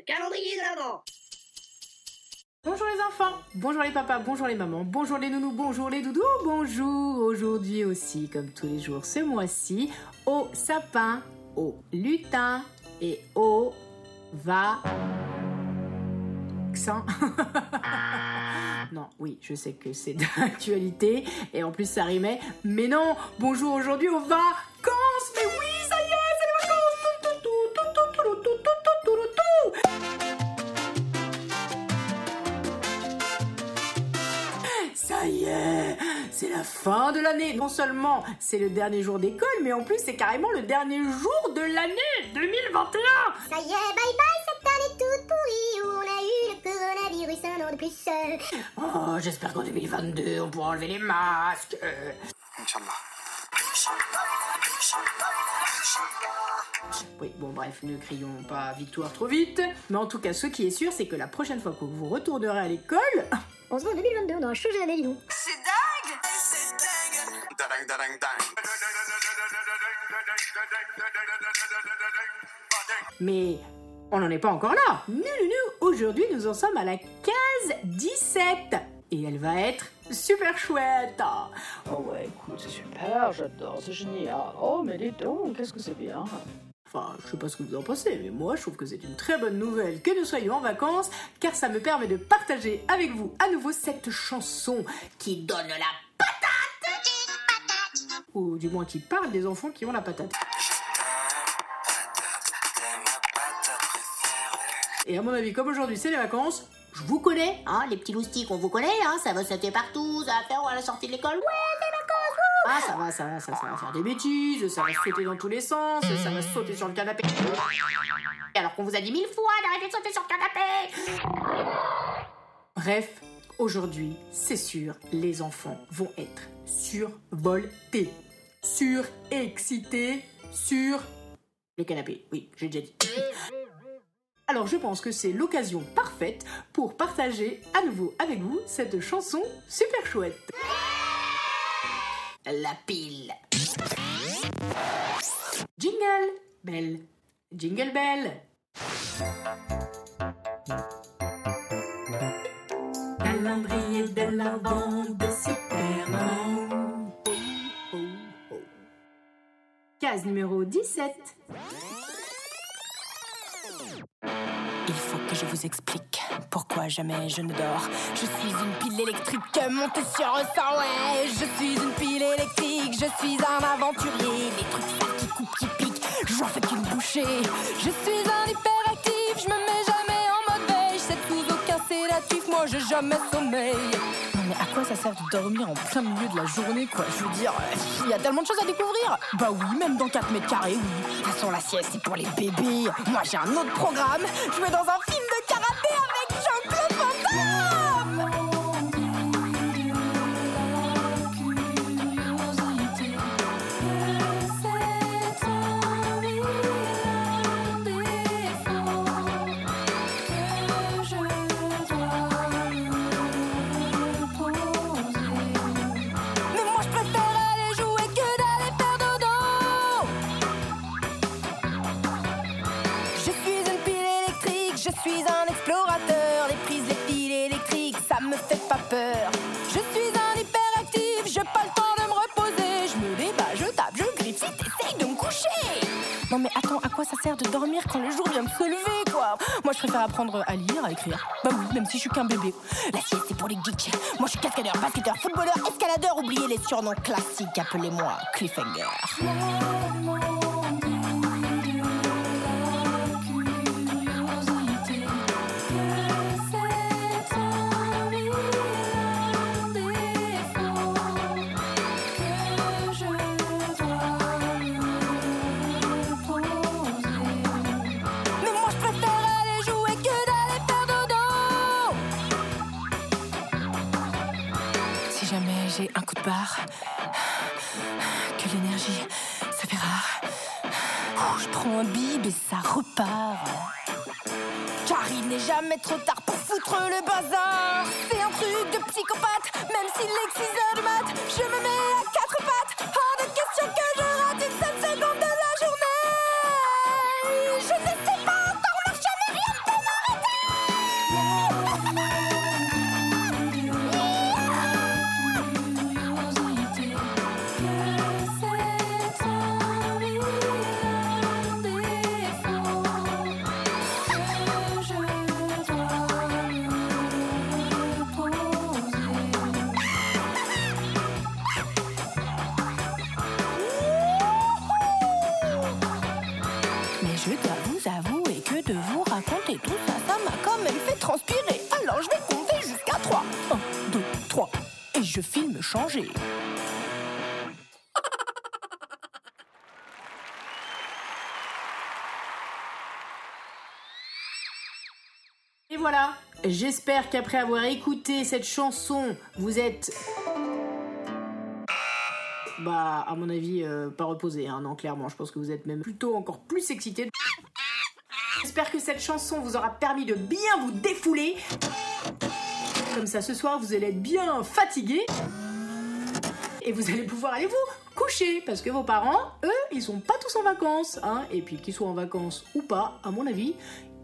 Le calendrier de l'avant Bonjour les enfants, bonjour les papas, bonjour les mamans, bonjour les nounous, bonjour les doudous, bonjour aujourd'hui aussi, comme tous les jours ce mois-ci, au sapin, au lutin et au va... non, oui, je sais que c'est d'actualité et en plus ça rimait, mais non, bonjour aujourd'hui aux vacances, mais oui, fin de l'année. Non seulement c'est le dernier jour d'école, mais en plus c'est carrément le dernier jour de l'année 2021. Ça y est, bye bye cette année toute pourrie où on a eu le coronavirus un an de plus. Oh, j'espère qu'en 2022 on pourra enlever les masques. Euh, Oui, bon bref, ne crions pas victoire trop vite. Mais en tout cas, ce qui est sûr, c'est que la prochaine fois que vous retournerez à l'école, On se voit en 2022, on aura changé l'année, dis mais on n'en est pas encore là. Non, non, non, aujourd'hui nous en sommes à la case 17. Et elle va être super chouette. Oh ouais, écoute, c'est super, j'adore, c'est génial. Oh, mais dis donc, qu'est-ce que c'est bien. Enfin, je sais pas ce que vous en pensez, mais moi je trouve que c'est une très bonne nouvelle que nous soyons en vacances, car ça me permet de partager avec vous à nouveau cette chanson qui donne la patate Ou du moins qui parle des enfants qui ont la patate. Et à mon avis, comme aujourd'hui c'est les vacances, je vous connais, Hein, les petits loustiques, on vous connaît, hein, ça va sauter partout, ça va faire à la sortie de l'école. Ouais, Ah, ça va, ça va, ça, ça va faire des bêtises, ça va sauter dans tous les sens, ça va sauter sur le canapé. alors qu'on vous a dit mille fois d'arrêter de sauter sur le canapé Bref, aujourd'hui, c'est sûr, les enfants vont être survoltés, surexcités, sur le canapé. Oui, j'ai déjà dit. Alors je pense que c'est l'occasion parfaite pour partager à nouveau avec vous cette chanson super chouette. La pile Jingle Bell, Jingle Bell. Calendrier de l'avant de Superman. Case numéro 17. Explique pourquoi jamais je ne dors. Je suis une pile électrique montée sur un sang, ouais. Je suis une pile électrique, je suis un aventurier. Les trucs qui coupent, qui piquent, j'en fais qu'une bouchée. Je suis un hyperactif, je me mets jamais en mode veille. Sais sous aucun sédatif, moi j'ai jamais sommeil. Non mais à quoi ça sert de dormir en plein milieu de la journée, quoi? Je veux dire, euh, il y a tellement de choses à découvrir. Bah oui, même dans 4 mètres carrés. De toute façon, la sieste, c'est pour les bébés. Moi, j'ai un autre programme. Je vais dans un le canapé avec Jean-Claude Van Damme. Les prises, les fils électriques, ça me fait pas peur. Je suis un hyperactif, j'ai pas le temps de me reposer. Je me débat, je tape, je griffe, essaye de me coucher. Non mais attends, à quoi ça sert de dormir quand le jour vient de se lever, quoi? Moi, je préfère apprendre à lire, à écrire. Bah oui, même si je suis qu'un bébé. La sieste, c'est pour les geeks. Moi, je suis cascadeur, basketteur, footballeur, escaladeur. Oubliez les surnoms classiques, appelez-moi Cliffhanger. Un coup de barre. Que l'énergie se fait rare. Ouh, Je prends un bib et ça repart. Car il n'est jamais trop tard pour foutre le bazar. C'est un truc de psychopathe, même s'il est 6 heures du mat. Je me mets à changer. Et voilà, j'espère qu'après avoir écouté cette chanson, vous êtes... Bah, à mon avis, euh, pas reposé, hein, non, clairement, je pense que vous êtes même plutôt encore plus excité. J'espère que cette chanson vous aura permis de bien vous défouler. Comme ça, ce soir, vous allez être bien fatigué. Et vous allez pouvoir aller vous coucher. Parce que vos parents, eux, ils sont pas tous en vacances. Hein et puis qu'ils soient en vacances ou pas, à mon avis,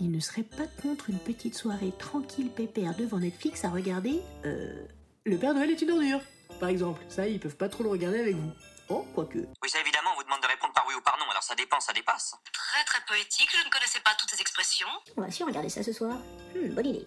ils ne seraient pas contre une petite soirée tranquille, pépère, devant Netflix à regarder euh, Le Père Noël est une ordure, par exemple. Ça, ils peuvent pas trop le regarder avec vous. Oh, quoique. Oui, ça évidemment, on vous demande de répondre par oui ou par non, alors ça dépend, ça dépasse. Très très poétique, je ne connaissais pas toutes ces expressions. On va sûrement regarder ça ce soir. Hmm, bonne idée.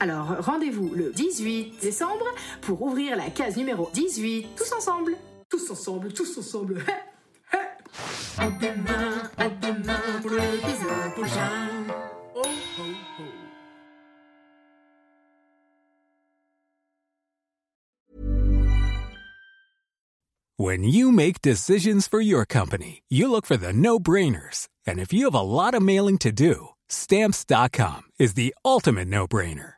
Alors, rendez-vous le 18 décembre pour ouvrir la case numéro 18. Tous ensemble. Tous ensemble, tous ensemble. à demain, à demain pour l'épisode prochain. Oh, oh, oh. When you make decisions for your company, you look for the no brainers. And if you have a lot of mailing to do, stamps.com is the ultimate no brainer.